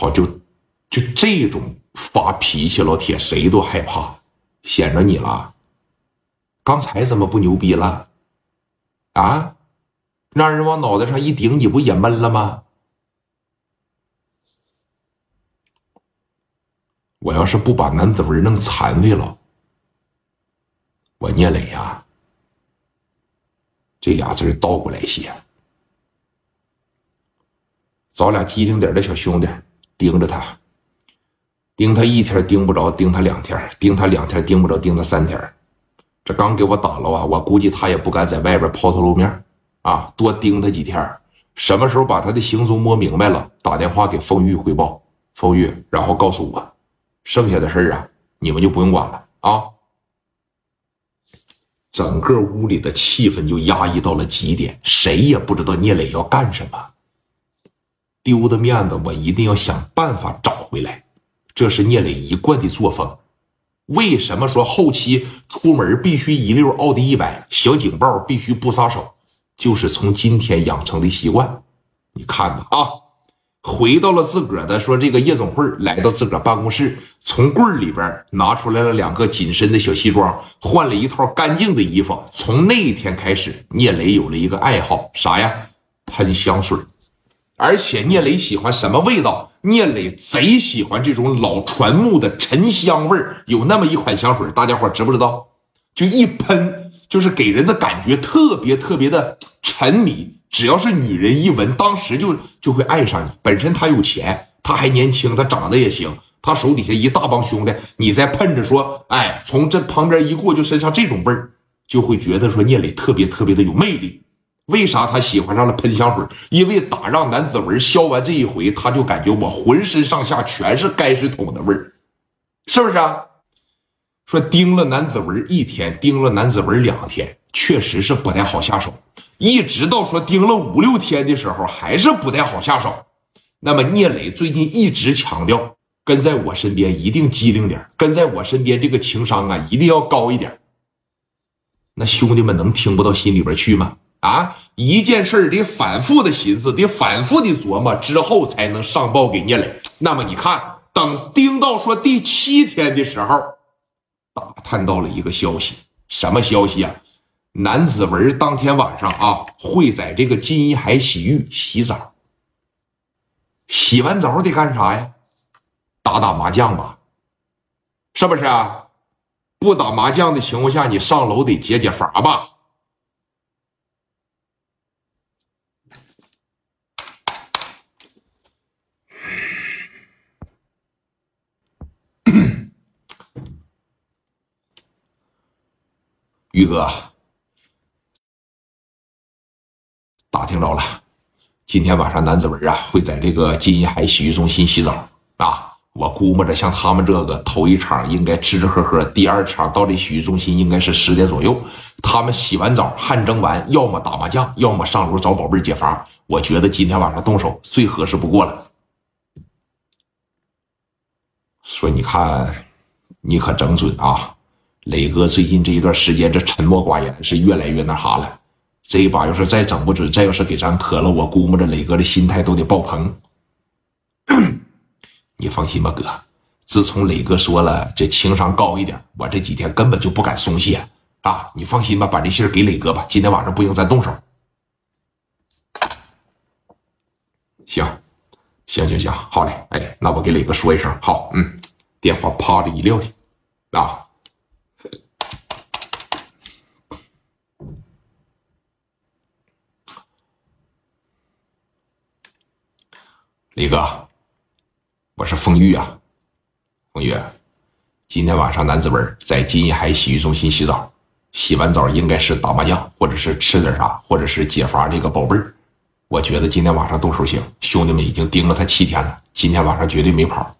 操，就就这种发脾气，老铁谁都害怕，显着你了。刚才怎么不牛逼了？啊，让人往脑袋上一顶，你不也闷了吗？我要是不把男子文弄残废了，我聂磊呀，这俩字倒过来写。找俩机灵点的小兄弟盯着他，盯他一天盯不着，盯他两天，盯他两天盯不着，盯他三天。这刚给我打了啊，我估计他也不敢在外边抛头露面啊，多盯他几天。什么时候把他的行踪摸明白了，打电话给风玉汇报，风玉，然后告诉我，剩下的事儿啊，你们就不用管了啊。整个屋里的气氛就压抑到了极点，谁也不知道聂磊要干什么。丢的面子，我一定要想办法找回来。这是聂磊一贯的作风。为什么说后期出门必须一溜奥迪一百，小警报必须不撒手？就是从今天养成的习惯。你看吧，啊，回到了自个儿的说这个夜总会，来到自个儿办公室，从柜里边拿出来了两个紧身的小西装，换了一套干净的衣服。从那一天开始，聂磊有了一个爱好，啥呀？喷香水。而且聂磊喜欢什么味道？聂磊贼喜欢这种老船木的沉香味儿。有那么一款香水，大家伙知不知道？就一喷，就是给人的感觉特别特别的沉迷。只要是女人一闻，当时就就会爱上你。本身他有钱，他还年轻，他长得也行，他手底下一大帮兄弟，你再喷着说，哎，从这旁边一过，就身上这种味儿，就会觉得说聂磊特别特别的有魅力。为啥他喜欢上了喷香水？因为打让南子文削完这一回，他就感觉我浑身上下全是泔水桶的味儿，是不是？啊？说盯了南子文一天，盯了南子文两天，确实是不太好下手。一直到说盯了五六天的时候，还是不太好下手。那么聂磊最近一直强调，跟在我身边一定机灵点，跟在我身边这个情商啊一定要高一点。那兄弟们能听不到心里边去吗？啊，一件事得反复的寻思，得反复的琢磨之后才能上报给聂磊。那么你看，等盯到说第七天的时候，打探到了一个消息，什么消息啊？南子文当天晚上啊，会在这个金一海洗浴洗澡。洗完澡得干啥呀？打打麻将吧，是不是啊？不打麻将的情况下，你上楼得解解乏吧？宇哥，打听着了，今天晚上南子文啊会在这个金银海洗浴中心洗澡啊。我估摸着像他们这个头一场应该吃吃喝喝，第二场到这洗浴中心应该是十点左右。他们洗完澡汗蒸完，要么打麻将，要么上楼找宝贝儿解乏。我觉得今天晚上动手最合适不过了。说你看，你可整准啊！磊哥最近这一段时间，这沉默寡言是越来越那啥了。这一把要是再整不准，再要是给咱磕了，我估摸着磊哥的心态都得爆棚。你放心吧，哥。自从磊哥说了这情商高一点，我这几天根本就不敢松懈啊！你放心吧，把这信给磊哥吧。今天晚上不行，咱动手。行，行行行，好嘞。哎，那我给磊哥说一声，好，嗯，电话啪的一撂下，啊。李哥，我是风玉啊，风玉，今天晚上男子文在金一海洗浴中心洗澡，洗完澡应该是打麻将，或者是吃点啥，或者是解乏这个宝贝儿。我觉得今天晚上动手行，兄弟们已经盯了他七天了，今天晚上绝对没跑。